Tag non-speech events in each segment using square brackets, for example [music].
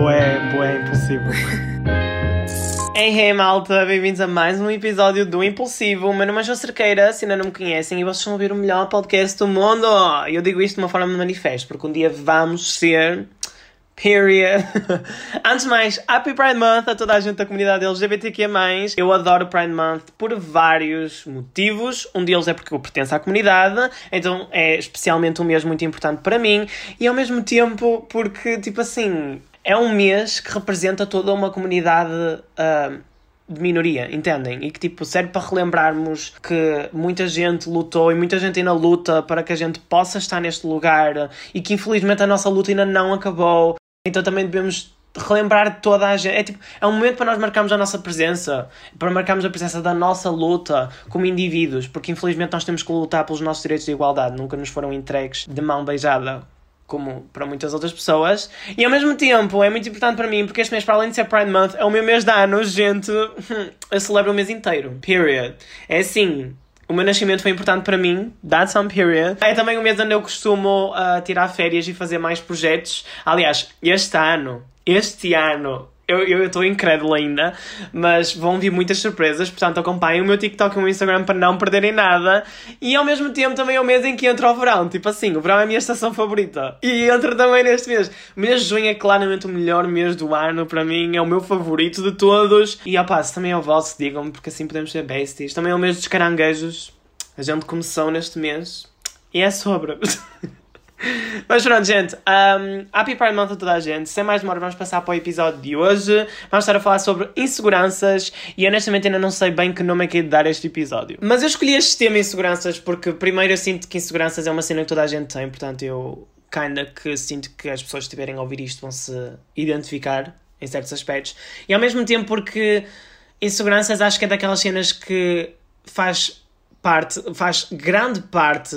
Boé, boé, impulsivo. Hey, hey, malta, bem-vindos a mais um episódio do Impulsivo. O meu nome é João Cerqueira, se ainda não me conhecem, e vocês a ouvir o melhor podcast do mundo. Eu digo isto de uma forma de manifesto, porque um dia vamos ser. Period. [laughs] Antes de mais, Happy Pride Month a toda a gente da comunidade LGBTQ+. Eu adoro Pride Month por vários motivos. Um deles é porque eu pertenço à comunidade, então é especialmente um mês muito importante para mim. E ao mesmo tempo porque, tipo assim, é um mês que representa toda uma comunidade uh, de minoria, entendem? E que tipo serve para relembrarmos que muita gente lutou e muita gente ainda luta para que a gente possa estar neste lugar e que infelizmente a nossa luta ainda não acabou. Então também devemos relembrar toda a gente. É, tipo, é um momento para nós marcarmos a nossa presença, para marcarmos a presença da nossa luta como indivíduos, porque infelizmente nós temos que lutar pelos nossos direitos de igualdade, nunca nos foram entregues de mão beijada como para muitas outras pessoas. E ao mesmo tempo é muito importante para mim, porque este mês, para além de ser Pride Month, é o meu mês de anos, gente. [laughs] Eu celebro o mês inteiro. Period. É assim. O meu nascimento foi importante para mim, that's on period. É também o mês onde eu costumo uh, tirar férias e fazer mais projetos. Aliás, este ano, este ano, eu estou incrédulo ainda, mas vão vir muitas surpresas, portanto acompanhem o meu TikTok e o meu Instagram para não perderem nada. E ao mesmo tempo também é o mês em que entra o verão, tipo assim, o verão é a minha estação favorita. E entra também neste mês. O mês de junho é claramente o melhor mês do ano para mim, é o meu favorito de todos. E opá, se também é o vosso, digam-me, porque assim podemos ser besties. Também é o mês dos caranguejos. A gente começou neste mês. E é sobre. [laughs] Mas pronto, gente. Um, happy Pride Month a toda a gente. Sem mais demora, vamos passar para o episódio de hoje. Vamos estar a falar sobre inseguranças e honestamente ainda não sei bem que nome é que é de dar este episódio. Mas eu escolhi este tema inseguranças porque primeiro eu sinto que inseguranças é uma cena que toda a gente tem, portanto eu kinda que sinto que as pessoas que estiverem a ouvir isto vão se identificar em certos aspectos. E ao mesmo tempo porque inseguranças acho que é daquelas cenas que faz parte, faz grande parte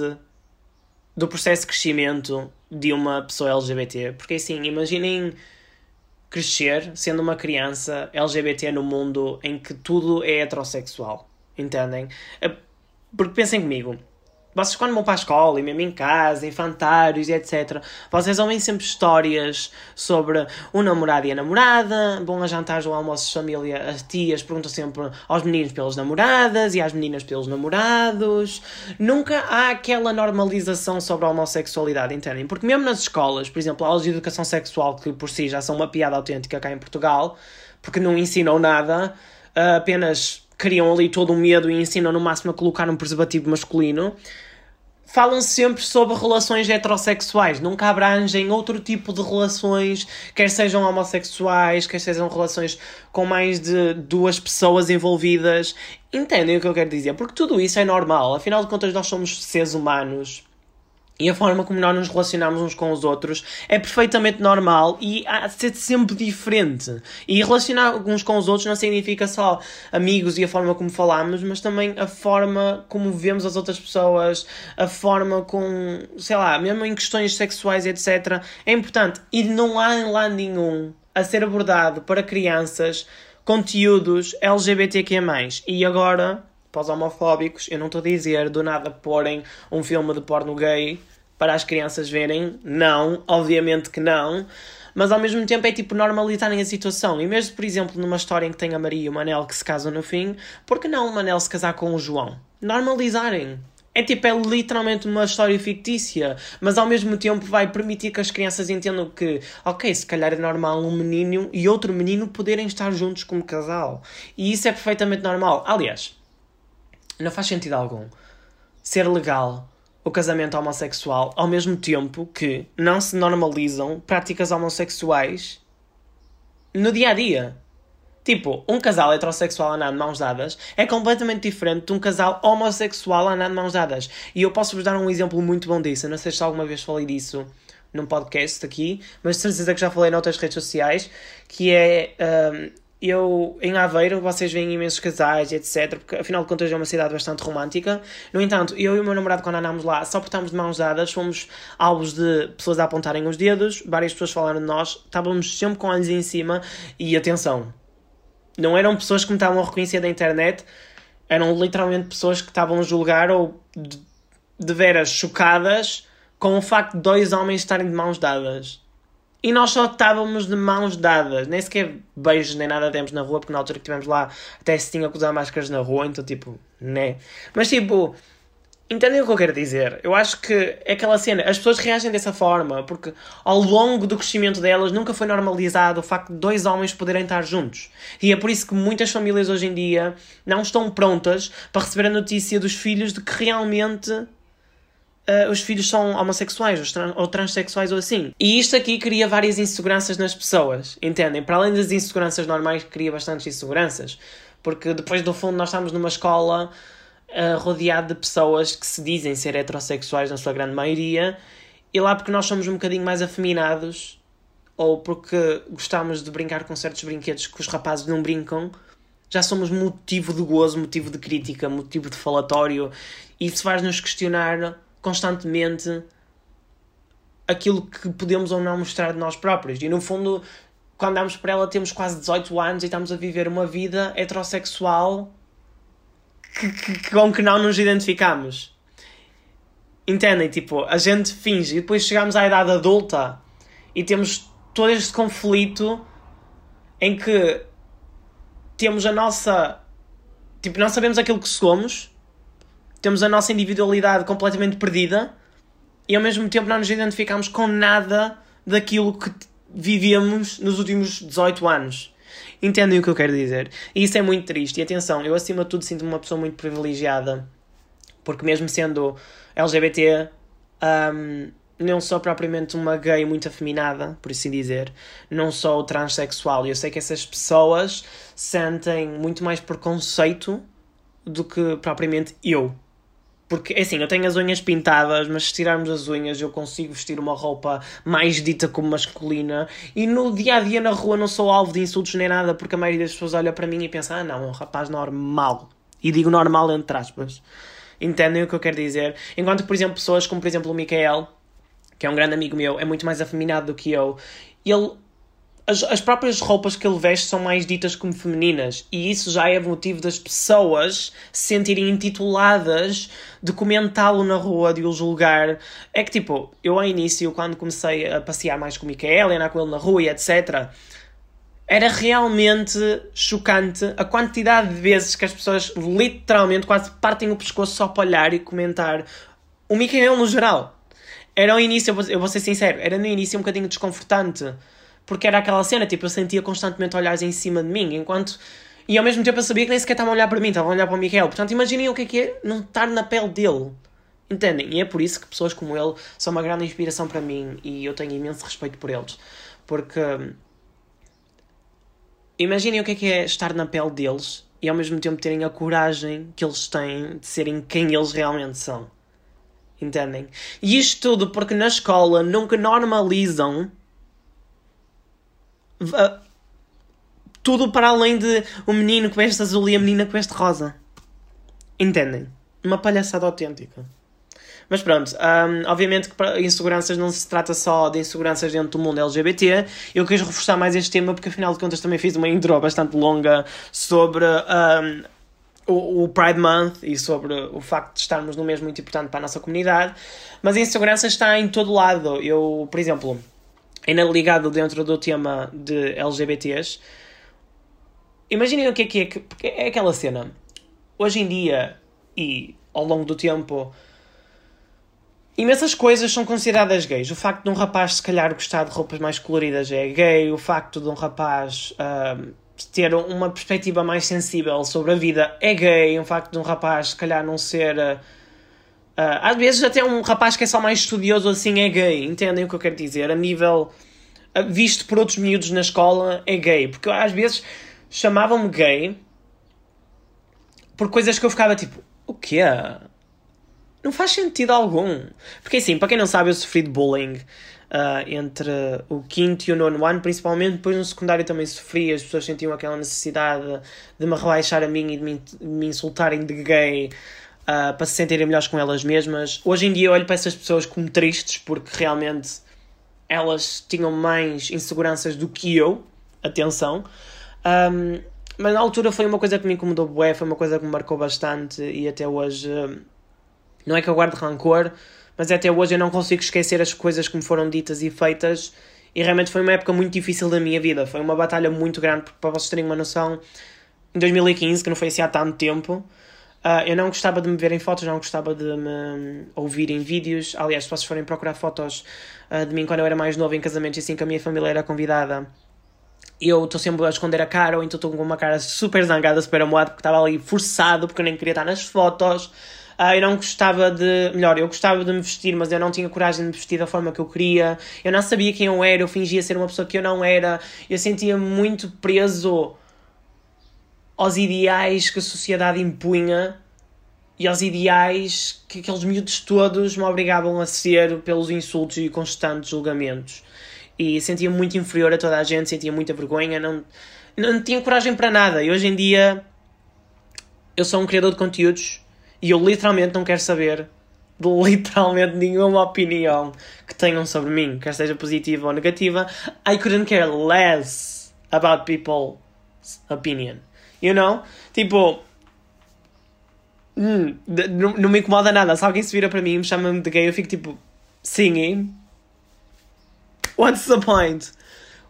do processo de crescimento de uma pessoa LGBT. Porque assim, imaginem crescer sendo uma criança LGBT no mundo em que tudo é heterossexual. Entendem? Porque pensem comigo, vocês quando vão para a escola e mesmo em casa, infantários e etc, vocês ouvem sempre histórias sobre o namorado e a namorada, vão a jantares ou almoços de família, as tias perguntam sempre aos meninos pelas namoradas e às meninas pelos namorados. Nunca há aquela normalização sobre a homossexualidade, entendem? Porque mesmo nas escolas, por exemplo, aulas de educação sexual, que por si já são uma piada autêntica cá em Portugal, porque não ensinam nada, apenas criam ali todo o medo e ensinam no máximo a colocar um preservativo masculino, falam sempre sobre relações heterossexuais, nunca abrangem outro tipo de relações, quer sejam homossexuais, quer sejam relações com mais de duas pessoas envolvidas. Entendem o que eu quero dizer? Porque tudo isso é normal, afinal de contas, nós somos seres humanos e a forma como nós nos relacionamos uns com os outros é perfeitamente normal e há de ser sempre diferente. E relacionar uns com os outros não significa só amigos e a forma como falamos, mas também a forma como vemos as outras pessoas, a forma com, sei lá, mesmo em questões sexuais, etc. É importante. E não há em lá nenhum a ser abordado para crianças conteúdos LGBTQ+. E agora os homofóbicos, eu não estou a dizer do nada porem um filme de porno gay para as crianças verem. Não, obviamente que não. Mas ao mesmo tempo é tipo normalizarem a situação. E mesmo, por exemplo, numa história em que tem a Maria e o Manel que se casam no fim, por que não o Manel se casar com o João? Normalizarem. É tipo, é literalmente uma história fictícia, mas ao mesmo tempo vai permitir que as crianças entendam que, ok, se calhar é normal um menino e outro menino poderem estar juntos como casal. E isso é perfeitamente normal. Aliás, não faz sentido algum ser legal o casamento homossexual ao mesmo tempo que não se normalizam práticas homossexuais no dia a dia. Tipo, um casal heterossexual andar de mãos dadas é completamente diferente de um casal homossexual andar de mãos dadas. E eu posso-vos dar um exemplo muito bom disso. Eu não sei se alguma vez falei disso num podcast aqui, mas de certeza que já falei noutras redes sociais, que é um, eu, em Aveiro, vocês veem imensos casais, etc. Porque afinal de contas é uma cidade bastante romântica. No entanto, eu e o meu namorado, quando andámos lá, só por estarmos de mãos dadas, fomos alvos de pessoas a apontarem os dedos, várias pessoas falaram de nós, estávamos sempre com olhos em cima e atenção. Não eram pessoas que me estavam a reconhecer da internet, eram literalmente pessoas que estavam a julgar ou de, de veras chocadas com o facto de dois homens estarem de mãos dadas. E nós só estávamos de mãos dadas, nem sequer beijos nem nada demos na rua, porque na altura que estivemos lá até se tinha que usar máscaras na rua, então tipo, né. Mas tipo, entendem o que eu quero dizer? Eu acho que é aquela cena, as pessoas reagem dessa forma, porque ao longo do crescimento delas nunca foi normalizado o facto de dois homens poderem estar juntos. E é por isso que muitas famílias hoje em dia não estão prontas para receber a notícia dos filhos de que realmente uh, os filhos são homossexuais ou, trans, ou transexuais ou assim. E isto aqui cria várias inseguranças nas pessoas, entendem? Para além das inseguranças normais, cria bastantes inseguranças. Porque depois, do fundo, nós estamos numa escola uh, rodeado de pessoas que se dizem ser heterossexuais, na sua grande maioria, e lá porque nós somos um bocadinho mais afeminados, ou porque gostamos de brincar com certos brinquedos que os rapazes não brincam, já somos motivo de gozo, motivo de crítica, motivo de falatório, e isso faz-nos questionar constantemente aquilo que podemos ou não mostrar de nós próprios. E no fundo, quando damos para ela, temos quase 18 anos e estamos a viver uma vida heterossexual que, que, com que não nos identificamos. Entendem? Tipo, a gente finge e depois chegamos à idade adulta e temos todo este conflito em que temos a nossa. Tipo, não sabemos aquilo que somos temos a nossa individualidade completamente perdida e ao mesmo tempo não nos identificamos com nada daquilo que vivíamos nos últimos 18 anos. Entendem o que eu quero dizer? E isso é muito triste. E atenção, eu acima de tudo sinto-me uma pessoa muito privilegiada, porque mesmo sendo LGBT, um, não sou propriamente uma gay muito afeminada, por assim dizer, não sou transexual. E eu sei que essas pessoas sentem muito mais preconceito do que propriamente eu. Porque, assim, eu tenho as unhas pintadas, mas se tirarmos as unhas eu consigo vestir uma roupa mais dita como masculina. E no dia a dia na rua não sou alvo de insultos nem nada, porque a maioria das pessoas olha para mim e pensa: ah, não, é um rapaz normal. E digo normal entre aspas. Entendem o que eu quero dizer? Enquanto, por exemplo, pessoas como, por exemplo, o Micael, que é um grande amigo meu, é muito mais afeminado do que eu, ele as, as próprias roupas que ele veste são mais ditas como femininas e isso já é motivo das pessoas se sentirem intituladas de comentá-lo na rua, de o julgar. É que tipo, eu ao início, quando comecei a passear mais com o Micael, andar com ele na rua e etc., era realmente chocante a quantidade de vezes que as pessoas literalmente quase partem o pescoço só para olhar e comentar o Micael no geral. Era ao início, eu vou ser sincero, era no início um bocadinho desconfortante porque era aquela cena, tipo, eu sentia constantemente olhares em cima de mim, enquanto. E ao mesmo tempo eu sabia que nem sequer estavam a olhar para mim, estavam a olhar para o Miguel. Portanto, imaginem o que é que é não estar na pele dele. Entendem? E é por isso que pessoas como ele são uma grande inspiração para mim e eu tenho imenso respeito por eles. Porque. Imaginem o que é que é estar na pele deles e ao mesmo tempo terem a coragem que eles têm de serem quem eles realmente são. Entendem? E isto tudo porque na escola nunca normalizam tudo para além de o menino com este azul e a menina com este rosa. Entendem? Uma palhaçada autêntica. Mas pronto, um, obviamente que inseguranças não se trata só de inseguranças dentro do mundo LGBT. Eu quis reforçar mais este tema porque afinal de contas também fiz uma intro bastante longa sobre um, o, Pride Month e sobre o facto de estarmos no mesmo muito importante para a nossa comunidade. Mas a insegurança está em todo lado. Eu, por exemplo, ainda ligado dentro do tema de LGBTs, imaginem o que é que é, porque é aquela cena. Hoje em dia e ao longo do tempo, imensas coisas são consideradas gays. O facto de um rapaz, se calhar, gostar de roupas mais coloridas é gay. O facto de um rapaz uh, ter uma perspectiva mais sensível sobre a vida é gay. O facto de um rapaz, se calhar, não ser. Uh, às vezes até um rapaz que é só mais estudioso assim é gay, entendem o que eu quero dizer? A nível uh, visto por outros miúdos na escola é gay, porque às vezes chamavam-me gay por coisas que eu ficava tipo, o quê? Não faz sentido algum. Porque assim, para quem não sabe, eu sofri de bullying uh, entre o quinto e o nono ano, principalmente depois no secundário também sofri, as pessoas sentiam aquela necessidade de me rebaixar a mim e de me, de me insultarem de gay uh, para se sentirem melhores com elas mesmas. Hoje em dia olho para essas pessoas como tristes porque realmente elas tinham mais inseguranças do que eu. Atenção. Um, mas na altura foi uma coisa que me incomodou bué, foi uma coisa que me marcou bastante e até hoje não é que eu guarde rancor, mas até hoje eu não consigo esquecer as coisas que me foram ditas e feitas E realmente foi uma época muito difícil da minha vida. Foi uma batalha muito grande, porque para vocês terem uma noção, em 2015, que não foi assim há tanto tempo, Uh, eu não gostava de me ver em fotos, não gostava de me ouvir em vídeos. Aliás, se vocês forem procurar fotos uh, de mim quando eu era mais novo em casamentos, assim que a minha família era convidada, eu estou sempre a esconder a cara, ou então estou com uma cara super zangada, super amoada, porque estava ali forçado, porque eu nem queria estar nas fotos. Uh, eu não gostava de. Melhor, eu gostava de me vestir, mas eu não tinha coragem de me vestir da forma que eu queria. Eu não sabia quem eu era, eu fingia ser uma pessoa que eu não era. Eu sentia muito preso aos ideais que a sociedade impunha e aos ideais que aqueles miúdos todos me obrigavam a ser pelos insultos e constantes julgamentos. E sentia muito inferior a toda a gente, sentia muita vergonha, não, não tinha coragem para nada. E hoje em dia eu sou um criador de conteúdos e eu literalmente não quero saber de [laughs] literalmente nenhuma opinião que tenham sobre mim, quer seja positiva ou negativa. I couldn't care less about people's opinion. You know? Tipo, hum, não, me incomoda nada. Se alguém se vira para mim e me chama-me de gay, eu fico tipo, singing. What's the point?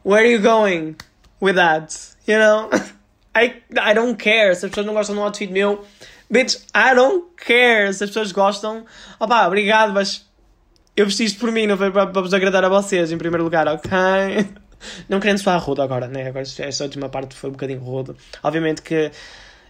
Where are you going with that? You know? [laughs] I, I don't care. Se as pessoas não gostam um outfit meu, bitch, I don't care. Se as pessoas gostam, opá, obrigado, mas eu vesti isto por mim, não foi para, para vos agradar a vocês, em primeiro lugar, ok? [laughs] Não querendo soar rude agora, né? Agora esta última parte foi um bocadinho rude. Obviamente que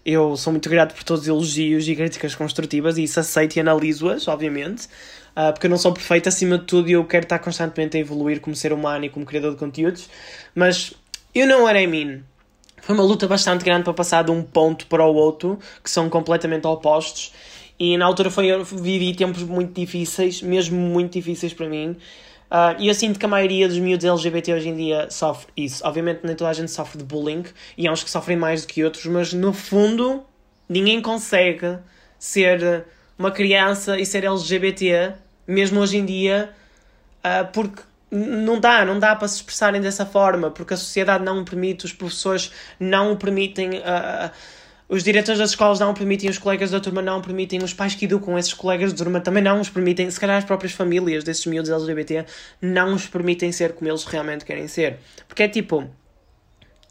eu sou muito grato por todos os elogios e críticas construtivas e isso aceito e analiso-as, obviamente. Uh, porque eu não sou perfeito acima de tudo e eu quero estar constantemente a evoluir como ser humano e como criador de conteúdos. Mas, you know what I mean. Foi uma luta bastante grande para passar de um ponto para o outro, que são completamente opostos. E na altura foi, eu vivi tempos muito difíceis, mesmo muito difíceis para mim. Uh, e eu sinto que a maioria dos miúdos LGBT hoje em dia sofre isso. Obviamente nem toda a gente sofre de bullying, e há uns que sofrem mais do que outros, mas no fundo ninguém consegue ser uma criança e ser LGBT, mesmo hoje em dia, uh, porque não dá, não dá para se expressarem dessa forma, porque a sociedade não o permite, os professores não o permitem. Uh, os diretores das escolas não permitem, os colegas da turma não permitem, os pais que educam esses colegas de turma também não os permitem, se calhar as próprias famílias desses miúdos LGBT não os permitem ser como eles realmente querem ser. Porque é tipo,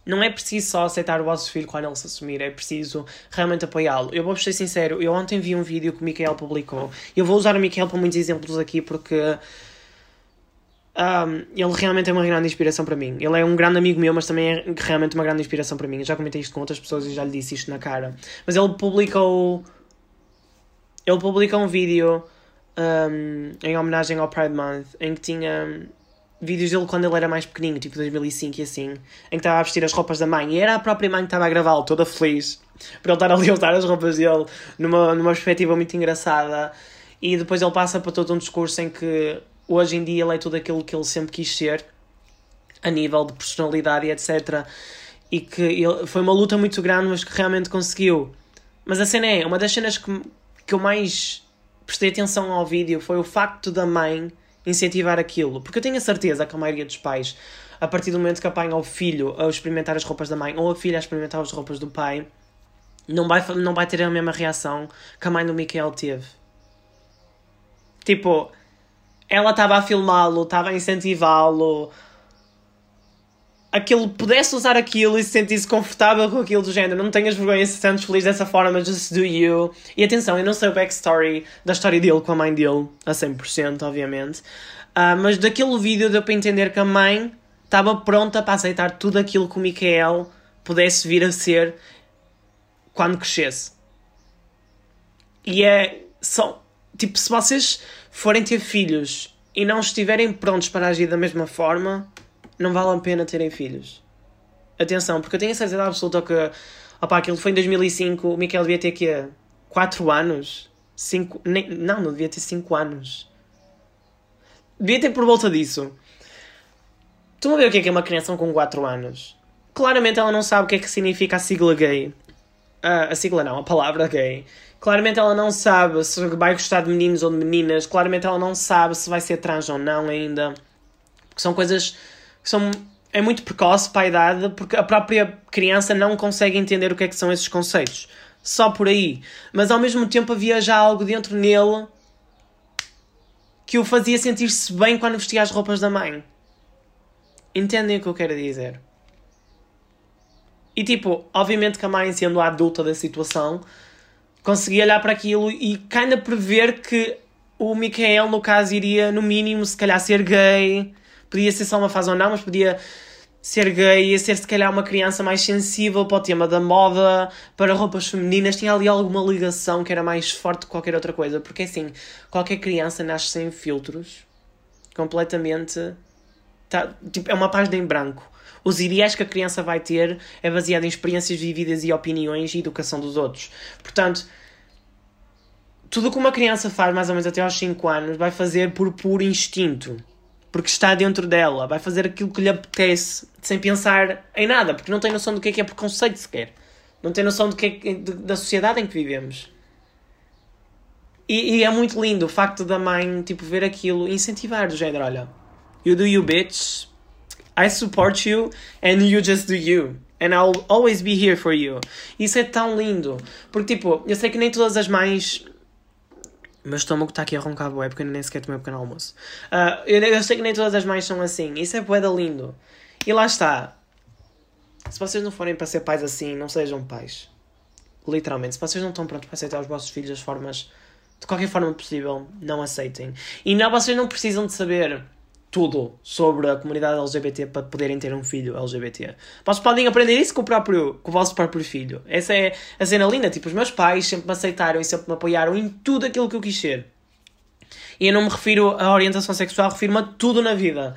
não é preciso só aceitar o vosso filho quando ele se assumir, é preciso realmente apoiá-lo. Eu vou ser sincero, eu ontem vi um vídeo que o Michael publicou. Eu vou usar o Michael para muitos exemplos aqui porque um, ele realmente é uma grande inspiração para mim. Ele é um grande amigo meu, mas também é realmente uma grande inspiração para mim. Eu já comentei isto com outras pessoas e já lhe disse isto na cara. Mas ele publicou. Ele publicou um vídeo um, em homenagem ao Pride Month em que tinha vídeos dele quando ele era mais pequenino, tipo 2005 e assim, em que estava a vestir as roupas da mãe e era a própria mãe que estava a gravá-lo, toda feliz por ele estar ali a usar as roupas dele numa, numa perspectiva muito engraçada. E depois ele passa para todo um discurso em que hoje em dia ele é tudo aquilo que ele sempre quis ser, a nível de personalidade e etc. E que ele, foi uma luta muito grande, mas que realmente conseguiu. Mas a cena é, uma das cenas que, que eu mais prestei atenção ao vídeo foi o facto da mãe incentivar aquilo. Porque eu tenho a certeza que a maioria dos pais, a partir do momento que apanha o filho a experimentar as roupas da mãe ou a filha a experimentar as roupas do pai, não vai, não vai ter a mesma reação que a mãe do Michael teve. Tipo, ela estava a filmá-lo, estava a incentivá-lo. Aquilo, pudesse usar aquilo e se sentisse confortável com aquilo do género, não tenhas vergonha se sentes feliz dessa forma, just do you. E atenção, eu não sei o backstory da história dele com a mãe dele, a 100%, obviamente. Uh, mas daquele vídeo deu para entender que a mãe estava pronta para aceitar tudo aquilo que o Michael pudesse vir a ser quando crescesse. E é. Só, tipo, se vocês forem ter filhos e não estiverem prontos para agir da mesma forma, não vale a pena terem filhos. Atenção, porque eu tenho a certeza absoluta que. Opá, aquilo foi em 2005, o Miquel devia ter que 4 anos? 5. Nem, não, não devia ter 5 anos. Devia ter por volta disso. Estão a ver o que é, que é uma criança com 4 anos? Claramente ela não sabe o que é que significa a sigla gay. Uh, a sigla não, a palavra gay. Claramente ela não sabe se vai gostar de meninos ou de meninas. Claramente ela não sabe se vai ser trans ou não ainda. Porque são coisas que são. É muito precoce para a idade, porque a própria criança não consegue entender o que é que são esses conceitos. Só por aí. Mas ao mesmo tempo havia já algo dentro nele que o fazia sentir-se bem quando vestia as roupas da mãe. Entendem o que eu quero dizer? E tipo, obviamente que a mãe, sendo a adulta da situação, conseguia olhar para aquilo e kinda prever que o Michael, no caso, iria, no mínimo, se calhar ser gay. Podia ser só uma fase ou não, mas podia ser gay, ia ser se calhar uma criança mais sensível para o tema da moda, para roupas femininas. Tinha ali alguma ligação que era mais forte que qualquer outra coisa. Porque assim, qualquer criança nasce sem filtros, completamente. Tá, tipo, é uma página em branco. Os ideais que a criança vai ter é baseado em experiências vividas e opiniões e educação dos outros. Portanto, tudo o que uma criança faz mais ou menos até aos 5 anos vai fazer por puro instinto. Porque está dentro dela. Vai fazer aquilo que lhe apetece sem pensar em nada. Porque não tem noção do que é que é preconceito sequer. Não tem noção do que é, da sociedade em que vivemos. E, e, é muito lindo o facto da mãe tipo, ver aquilo incentivar do género, olha, you do you bitch, I support you and you just do you. And I'll always be here for you. Isso é tão lindo. Porque, tipo, eu sei que nem todas as mães. Meu estômago está aqui a roncar bué porque eu nem sequer tomei um pequeno almoço. Uh, eu, eu, sei que nem todas as mães são assim. Isso é bué da lindo. E lá está. Se vocês não forem para ser pais assim, não sejam pais. Literalmente. Se vocês não estão prontos para aceitar os vossos filhos das formas... De qualquer forma possível, não aceitem. E não, vocês não precisam de saber tudo sobre a comunidade LGBT para poderem ter um filho LGBT. Vocês podem aprender isso com o, próprio, com o vosso próprio filho. Essa é a cena linda. Tipo, os meus pais sempre me aceitaram e sempre me apoiaram em tudo aquilo que eu quis ser. E eu não me refiro à orientação sexual, refiro-me a tudo na vida.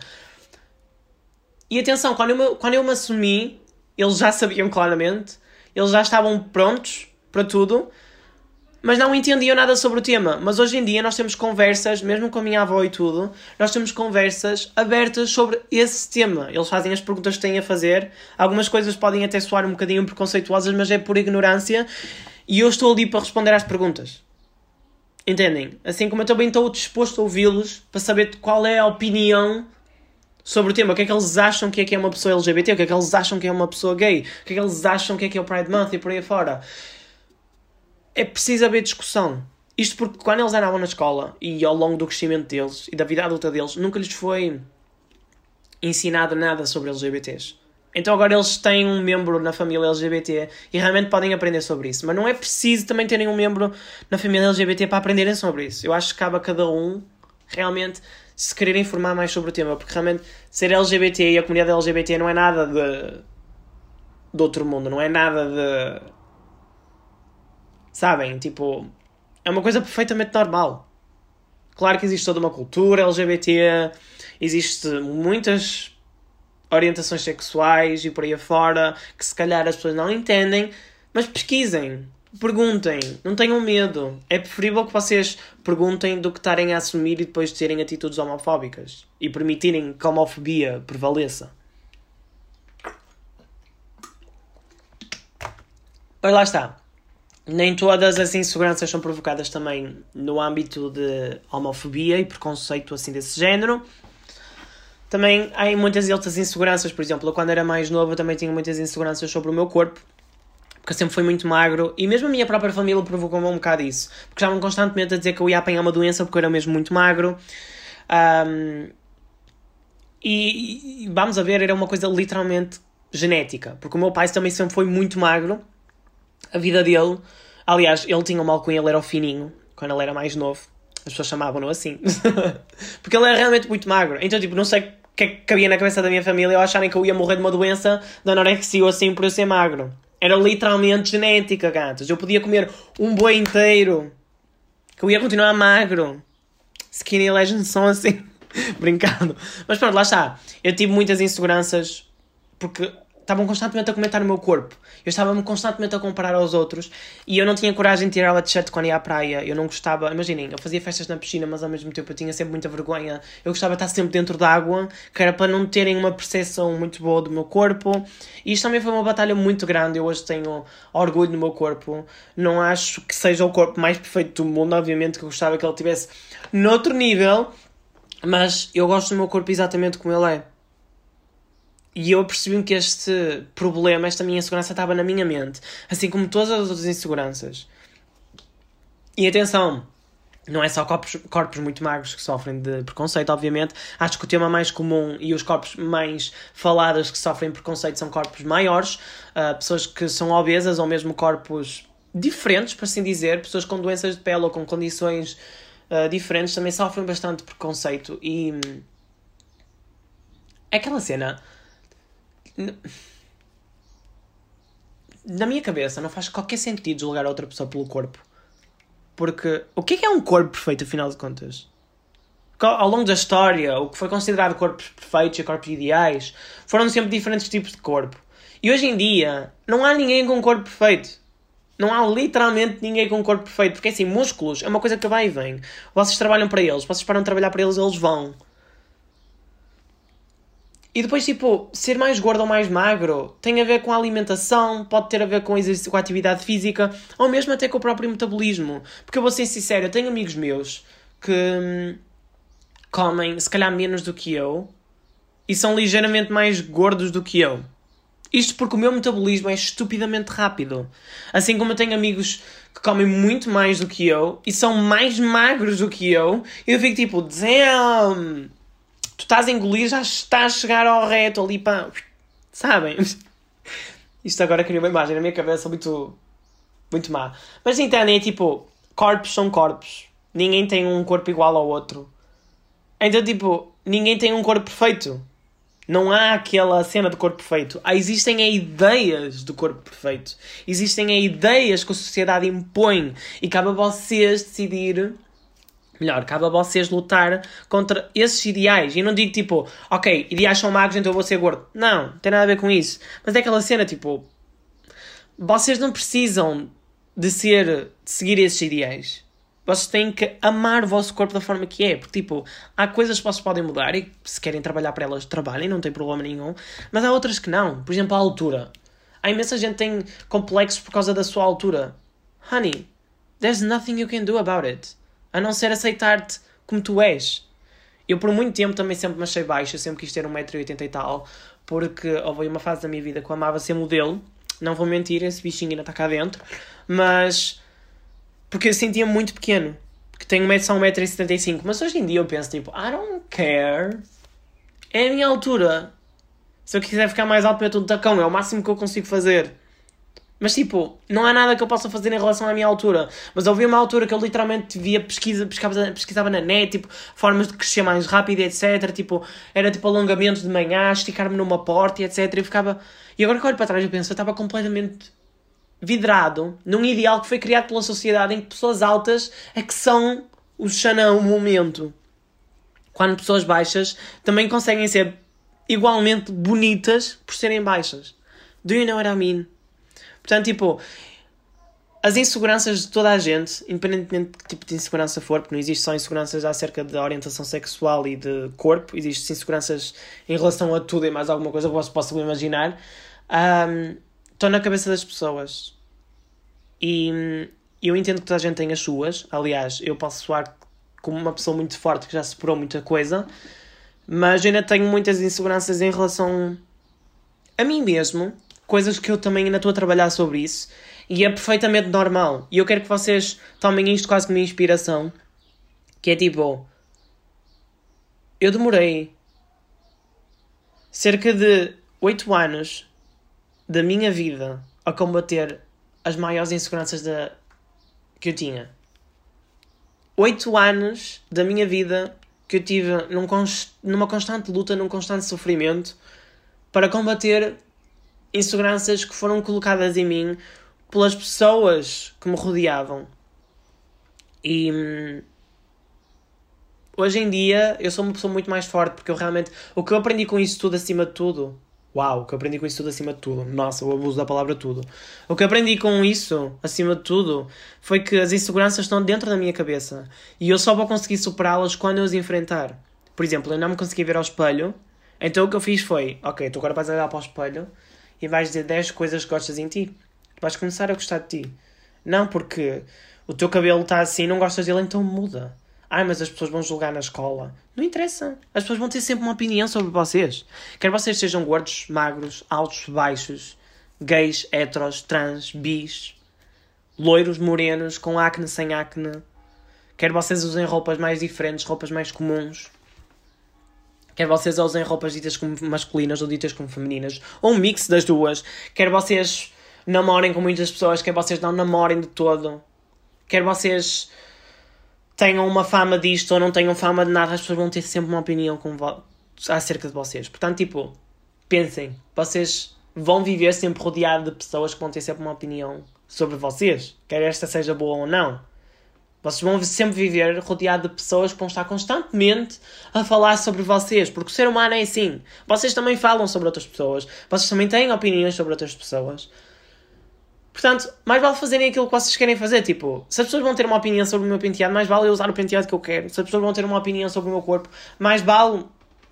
E atenção, quando eu, me, quando eu me assumi, eles já sabiam claramente, eles já estavam prontos para tudo, mas não entendiam nada sobre o tema. Mas hoje em dia nós temos conversas, mesmo com a minha avó e tudo, nós temos conversas abertas sobre esse tema. Eles fazem as perguntas que têm a fazer. Algumas coisas podem até soar um bocadinho preconceituosas, mas é por ignorância. E eu estou ali para responder às perguntas. Entendem? Assim como eu também estou disposto a ouvi-los para saber qual é a opinião sobre o tema. O que é que eles acham que é que é uma pessoa LGBT? O que é que eles acham que é uma pessoa gay? O que é que eles acham que é que é o Pride Month e por aí fora? É preciso haver discussão. Isto porque quando eles andavam na escola e ao longo do crescimento deles e da vida adulta deles, nunca lhes foi ensinado nada sobre LGBTs. Então agora eles têm um membro na família LGBT e realmente podem aprender sobre isso. Mas não é preciso também terem um membro na família LGBT para aprenderem sobre isso. Eu acho que cabe a cada um realmente se querer informar mais sobre o tema, porque realmente ser LGBT e a comunidade LGBT não é nada de, de outro mundo, não é nada de Sabem? Tipo, é uma coisa perfeitamente normal. Claro que existe toda uma cultura LGBT, existe muitas orientações sexuais e por aí afora que se calhar as pessoas não entendem, mas pesquisem, perguntem, não tenham medo. É preferível que vocês perguntem do que estarem a assumir e depois terem atitudes homofóbicas e permitirem que a homofobia prevaleça. Pois lá está nem todas as inseguranças são provocadas também no âmbito de homofobia e preconceito assim desse género. Também há muitas outras inseguranças, por exemplo, eu quando era mais novo também tinha muitas inseguranças sobre o meu corpo, porque eu sempre fui muito magro e mesmo a minha própria família provocou-me um bocado isso, porque estavam constantemente a dizer que eu ia apanhar uma doença porque eu era mesmo muito magro. Um, e, e vamos a ver, era uma coisa literalmente genética, porque o meu pai também sempre foi muito magro a vida dele. Aliás, ele tinha uma alcunha, ele era o fininho, quando ele era mais novo. As pessoas chamavam-no assim. [laughs] Porque ele era realmente muito magro. Então, tipo, não sei o que é que cabia na cabeça da minha família eu acharem que eu ia morrer de uma doença da anorexia ou assim por eu ser magro. Era literalmente genética, gatos. Eu podia comer um boi inteiro. Que eu ia continuar magro. Skinny Legends são assim. [laughs] Brincando. Mas pronto, lá está. Eu tive muitas inseguranças porque estavam constantemente a comentar o meu corpo. Eu estava-me constantemente a comparar aos outros e eu não tinha coragem de tirar a t-shirt quando ia à praia. Eu não gostava, imaginem, eu fazia festas na piscina, mas ao mesmo tempo eu tinha sempre muita vergonha. Eu gostava de estar sempre dentro d'água, que era para não terem uma percepção muito boa do meu corpo. E isto também foi uma batalha muito grande. Eu hoje tenho orgulho no meu corpo. Não acho que seja o corpo mais perfeito do mundo, obviamente que eu gostava que ele tivesse noutro nível, mas eu gosto do meu corpo exatamente como ele é. E eu percebi que este problema, esta minha insegurança estava na minha mente, assim como todas as outras inseguranças. E atenção, não é só corpos, corpos muito magros que sofrem de preconceito, obviamente. Acho que o tema mais comum e os corpos mais falados que sofrem preconceito são corpos maiores, uh, pessoas que são obesas ou mesmo corpos diferentes, por assim dizer, pessoas com doenças de pele ou com condições uh, diferentes também sofrem bastante preconceito. E. É aquela cena. Na minha cabeça não faz qualquer sentido julgar outra pessoa pelo corpo. Porque o que é, que é um corpo perfeito, afinal de contas? Ao longo da história, o que foi considerado corpos perfeitos e corpos ideais foram sempre diferentes tipos de corpo. E hoje em dia, não há ninguém com um corpo perfeito. Não há literalmente ninguém com um corpo perfeito. Porque assim, músculos é uma coisa que vai e vem. Vocês trabalham para eles, vocês param de trabalhar para eles, eles vão. E depois, tipo, ser mais gordo ou mais magro tem a ver com a alimentação, pode ter a ver com, exercício, com a atividade física, ou mesmo até com o próprio metabolismo. Porque eu vou ser sincero, eu tenho amigos meus que hum, comem, se calhar, menos do que eu e são ligeiramente mais gordos do que eu. Isto porque o meu metabolismo é estupidamente rápido. Assim como eu tenho amigos que comem muito mais do que eu e são mais magros do que eu, eu fico tipo, damn! Tu estás a engolir, já estás a chegar ao reto ali para. Sabem? Isto agora cria uma imagem na minha cabeça muito. muito má. Mas entendem? É tipo, corpos são corpos. Ninguém tem um corpo igual ao outro. Então, tipo, ninguém tem um corpo perfeito. Não há aquela cena de corpo perfeito. Ah, existem ideias do corpo perfeito. Existem ideias que a sociedade impõe. E cabe a vocês decidir Melhor, cabe a vocês lutar contra esses ideais. E não digo tipo, ok, ideais são magos, então eu vou ser gordo. Não, não tem nada a ver com isso. Mas é aquela cena tipo, vocês não precisam de ser, de seguir esses ideais. Vocês têm que amar o vosso corpo da forma que é. Porque, tipo, há coisas que vocês podem mudar e se querem trabalhar para elas, trabalhem, não tem problema nenhum. Mas há outras que não. Por exemplo, a altura. Há imensa gente que tem complexos por causa da sua altura. Honey, there's nothing you can do about it a não ser aceitar-te como tu és. Eu por muito tempo também sempre me achei baixa, sempre quis ter 1,80m e tal, porque houve uma fase da minha vida que eu amava ser modelo, não vou mentir, esse bichinho ainda está cá dentro, mas porque eu sentia muito pequeno, que tenho só 1,75m, mas hoje em dia eu penso tipo, I don't care, é a minha altura. Se eu quiser ficar mais alto, meto um tacão, é o máximo que eu consigo fazer. Mas tipo, não há nada que eu possa fazer em relação à minha altura. Mas houve uma altura que eu literalmente via pesquisa, pesquisava, pesquisava na net, tipo, formas de crescer mais rápido, etc. Tipo, era tipo alongamentos de manhã, esticar-me numa porta, etc. E ficava. E agora que olho para trás eu penso, eu estava completamente vidrado num ideal que foi criado pela sociedade em que pessoas altas é que são o xanão, o momento. Quando pessoas baixas também conseguem ser igualmente bonitas por serem baixas. Do you know what I mean? Portanto, tipo, as inseguranças de toda a gente, independentemente de que tipo de insegurança for, porque não existe só inseguranças acerca da orientação sexual e de corpo, existem inseguranças em relação a tudo e mais alguma coisa que você possa imaginar, um, estão na cabeça das pessoas. E eu entendo que toda a gente tem as suas, aliás, eu posso soar como uma pessoa muito forte que já superou muita coisa, mas ainda tenho muitas inseguranças em relação a mim mesmo coisas que eu também ainda estou a trabalhar sobre isso e é perfeitamente normal. E eu quero que vocês tomem isto quase como inspiração, que é tipo, eu demorei cerca de 8 anos da minha vida a combater as maiores inseguranças da... que eu tinha. 8 anos da minha vida que eu tive num const... numa constante luta, num constante sofrimento para combater inseguranças que foram colocadas em mim pelas pessoas que me rodeavam. E hum, hoje em dia eu sou uma pessoa muito mais forte porque eu realmente. O que eu aprendi com isso tudo acima de tudo. Uau, o que eu aprendi com isso tudo acima de tudo. Nossa, eu abuso da palavra tudo. O que eu aprendi com isso, acima de tudo, foi que as inseguranças estão dentro da minha cabeça. E eu só vou conseguir superá-las quando eu as enfrentar. Por exemplo, eu não me consegui ver ao espelho. Então o que eu fiz foi: Ok, tu agora vais olhar para o espelho e vais dizer 10 coisas que gostas em ti. Vais começar a gostar de ti. Não porque o teu cabelo está assim não gostas dele, então muda. Ai, mas as pessoas vão julgar na escola. Não interessa. As pessoas vão ter sempre uma opinião sobre vocês. Quer vocês sejam gordos, magros, altos, baixos, gays, heteros, trans, bis, loiros, morenos, com acne, sem acne. Quer vocês usem roupas mais diferentes, roupas mais comuns. Quer vocês usem roupas ditas como masculinas ou ditas como femininas. Ou um mix das duas. Quer vocês namorem com muitas pessoas, quer vocês não namorem de todo. Quer vocês tenham uma fama disto ou não tenham fama de nada, as pessoas vão ter sempre uma opinião com acerca de vocês. Portanto, tipo, pensem, vocês vão viver sempre rodeado de pessoas que vão ter sempre uma opinião sobre vocês, quer esta seja boa ou não. Vocês vão sempre viver rodeado de pessoas que vão estar constantemente a falar sobre vocês, porque o ser humano é assim. Vocês também falam sobre outras pessoas, vocês também têm opiniões sobre outras pessoas. Portanto, mais vale fazerem aquilo que vocês querem fazer. Tipo, se as pessoas vão ter uma opinião sobre o meu penteado, mais vale eu usar o penteado que eu quero. Se as pessoas vão ter uma opinião sobre o meu corpo, mais vale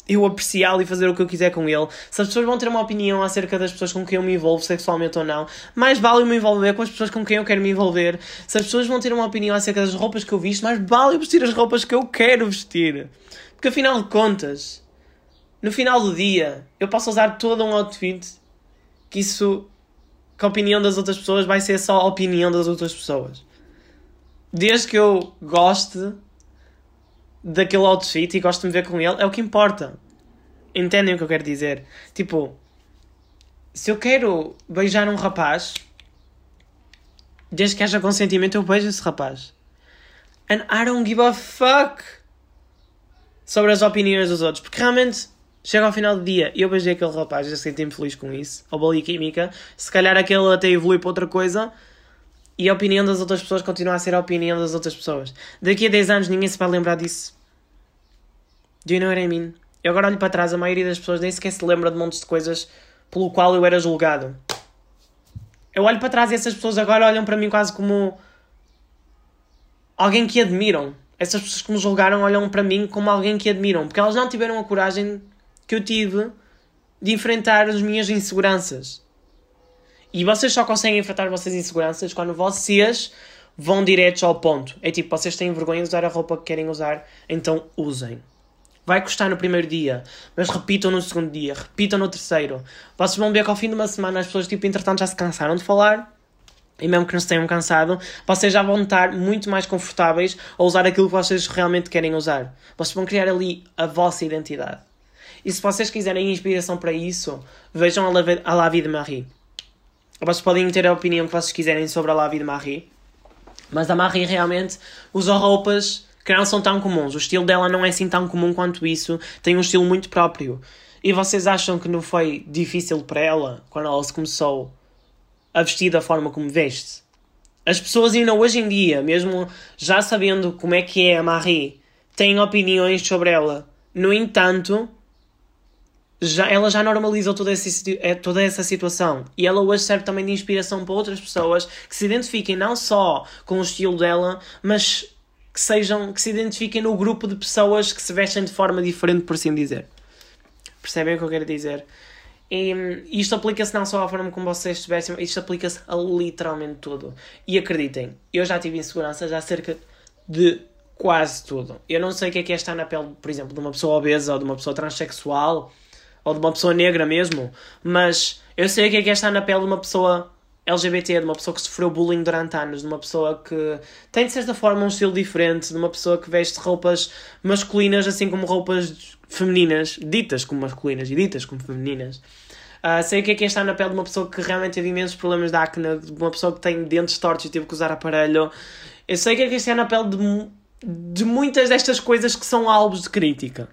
eu apreciá-lo e fazer o que eu quiser com ele. Se as pessoas vão ter uma opinião acerca das pessoas com quem eu me envolvo, sexualmente ou não, mais vale eu me envolver com as pessoas com quem eu quero me envolver. Se as pessoas vão ter uma opinião acerca das roupas que eu visto, mais vale eu vestir as roupas que eu quero vestir. Porque afinal de contas, no final do dia, eu posso usar todo um outfit que isso que a opinião das outras pessoas vai ser só a opinião das outras pessoas. Desde que eu goste daquele outfit e gosto de me ver com ele, é o que importa. Entendem o que eu quero dizer? Tipo, se eu quero beijar um rapaz, desde que haja consentimento, eu beijo esse rapaz. And I don't give a fuck sobre as opiniões dos outros, porque realmente Chega ao final do dia e eu beijei aquele rapaz, já senti-me feliz com isso, ou bolia química. Se calhar aquele até evolui para outra coisa e a opinião das outras pessoas continua a ser a opinião das outras pessoas. Daqui a 10 anos ninguém se vai lembrar disso. Do you know what I mean? Eu agora olho para trás, a maioria das pessoas nem sequer se lembra de montes de coisas pelo qual eu era julgado. Eu olho para trás e essas pessoas agora olham para mim quase como alguém que admiram. Essas pessoas que me julgaram olham para mim como alguém que admiram, porque elas não tiveram a coragem que eu tive de enfrentar as minhas inseguranças. E vocês só conseguem enfrentar as vossas inseguranças quando vocês vão diretos ao ponto. É tipo, vocês têm vergonha de usar a roupa que querem usar, então usem. Vai custar no primeiro dia, mas repitam no segundo dia, repitam no terceiro. Vocês vão ver que ao fim de uma semana as pessoas, tipo, entretanto já se cansaram de falar. E mesmo que não se tenham cansado, vocês já vão estar muito mais confortáveis a usar aquilo que vocês realmente querem usar. Vocês vão criar ali a vossa identidade. E se vocês quiserem inspiração para isso, vejam a La Vie de Marie. Vocês podem ter a opinião que vocês quiserem sobre a La Vie de Marie, mas a Marie realmente usa roupas que não são tão comuns. O estilo dela não é assim tão comum quanto isso, tem um estilo muito próprio. E vocês acham que não foi difícil para ela quando ela se começou a vestir da forma como veste? As pessoas ainda hoje em dia, mesmo já sabendo como é que é a Marie, têm opiniões sobre ela. No entanto, já, ela já normalizou toda essa, é, toda essa situação e ela hoje serve também de inspiração para outras pessoas que se identifiquem não só com o estilo dela, mas que sejam que se identifiquem no grupo de pessoas que se vestem de forma diferente, por assim dizer. Percebem o que eu quero dizer? E isto aplica-se não só à forma como vocês se vestem, isto aplica-se a literalmente tudo. E acreditem, eu já tive inseguranças acerca de quase tudo. Eu não sei o que é que é estar na pele, por exemplo, de uma pessoa obesa ou de uma pessoa transexual ou de uma pessoa negra mesmo, mas eu sei o que é que é estar na pele de uma pessoa LGBT, de uma pessoa que sofreu bullying durante anos, de uma pessoa que tem de certa forma um estilo diferente, de uma pessoa que veste roupas masculinas assim como roupas femininas, ditas como masculinas e ditas como femininas. Uh, sei o que é que é estar na pele de uma pessoa que realmente teve imensos problemas de acne, de uma pessoa que tem dentes tortos e teve que usar aparelho. Eu sei o que é que é estar na pele de, de muitas destas coisas que são alvos de crítica.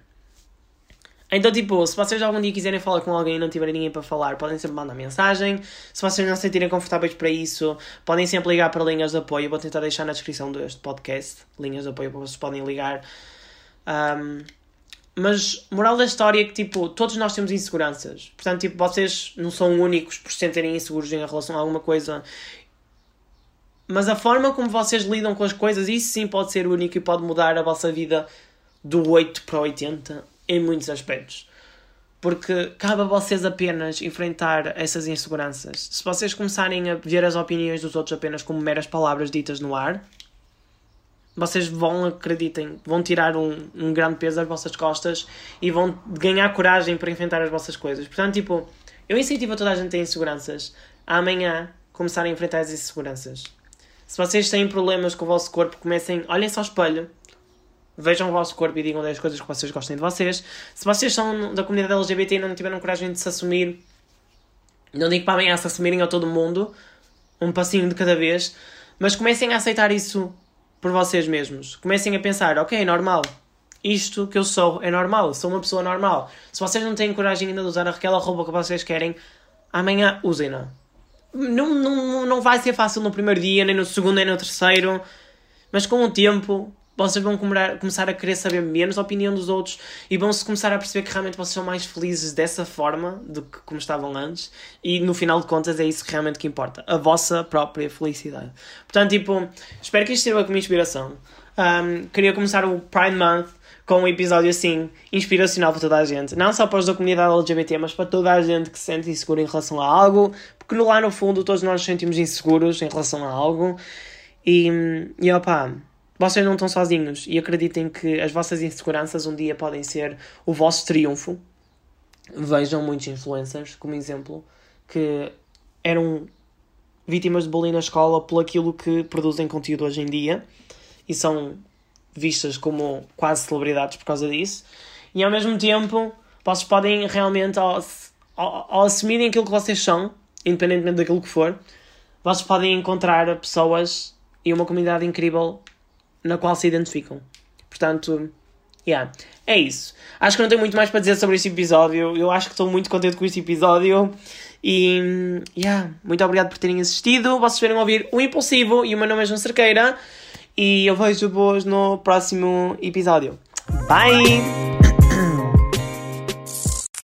Então, tipo, se vocês algum dia quiserem falar com alguém e não tiverem ninguém para falar, podem sempre mandar mensagem. Se vocês não se sentirem confortáveis para isso, podem sempre ligar para linhas de apoio. vou tentar deixar na descrição deste podcast linhas de apoio para vocês podem ligar. Um, mas, moral da história é que, tipo, todos nós temos inseguranças. Portanto, tipo, vocês não são únicos por se sentirem inseguros em relação a alguma coisa. Mas a forma como vocês lidam com as coisas, isso sim pode ser único e pode mudar a vossa vida do 8 para 80 em muitos aspectos. Porque cabe a vocês apenas enfrentar essas inseguranças. Se vocês começarem a ver as opiniões dos outros apenas como meras palavras ditas no ar, vocês vão, acreditem, vão tirar um, um grande peso das vossas costas e vão ganhar coragem para enfrentar as vossas coisas. Portanto, tipo, eu incentivo a toda a gente a ter inseguranças a amanhã começar a enfrentar as inseguranças. Se vocês têm problemas com o vosso corpo, comecem, olhem-se ao espelho, vejam o vosso corpo e digam 10 coisas que vocês gostem de vocês. Se vocês são da comunidade LGBT e não tiveram coragem de se assumir, não digo para amanhã se assumirem a todo mundo, um passinho de cada vez, mas comecem a aceitar isso por vocês mesmos. Comecem a pensar, ok, é normal. Isto que eu sou é normal, sou uma pessoa normal. Se vocês não têm coragem ainda de usar aquela roupa que vocês querem, amanhã usem-na. Não, não, não vai ser fácil no primeiro dia, nem no segundo, nem no terceiro, mas com o tempo vocês vão começar a querer saber menos a opinião dos outros e vão-se começar a perceber que realmente vocês são mais felizes dessa forma do que como estavam antes e no final de contas é isso que realmente que importa, a vossa própria felicidade. Portanto, tipo, espero que isto sirva como inspiração. Um, queria começar o Pride Month com um episódio assim inspiracional para toda a gente, não só para os da comunidade LGBT, mas para toda a gente que se sente insegura em relação a algo, porque lá no fundo todos nós nos sentimos inseguros em relação a algo e, e opa, vocês não estão sozinhos e acreditem que as vossas inseguranças um dia podem ser o vosso triunfo. Vejam muitos influencers, como exemplo, que eram vítimas de bullying na escola por aquilo que produzem conteúdo hoje em dia e são vistas como quase celebridades por causa disso. E ao mesmo tempo, vocês podem realmente, ao, ao, ao assumirem aquilo que vocês são, independentemente daquilo que for, vocês podem encontrar pessoas e uma comunidade incrível na qual se identificam. Portanto, yeah, é isso. Acho que não tenho muito mais para dizer sobre este episódio. Eu acho que estou muito contente com este episódio. E, yeah, muito obrigado por terem assistido. Vocês viram ouvir o Impulsivo e o meu nome é João Cerqueira. E eu vejo-vos no próximo episódio. Bye!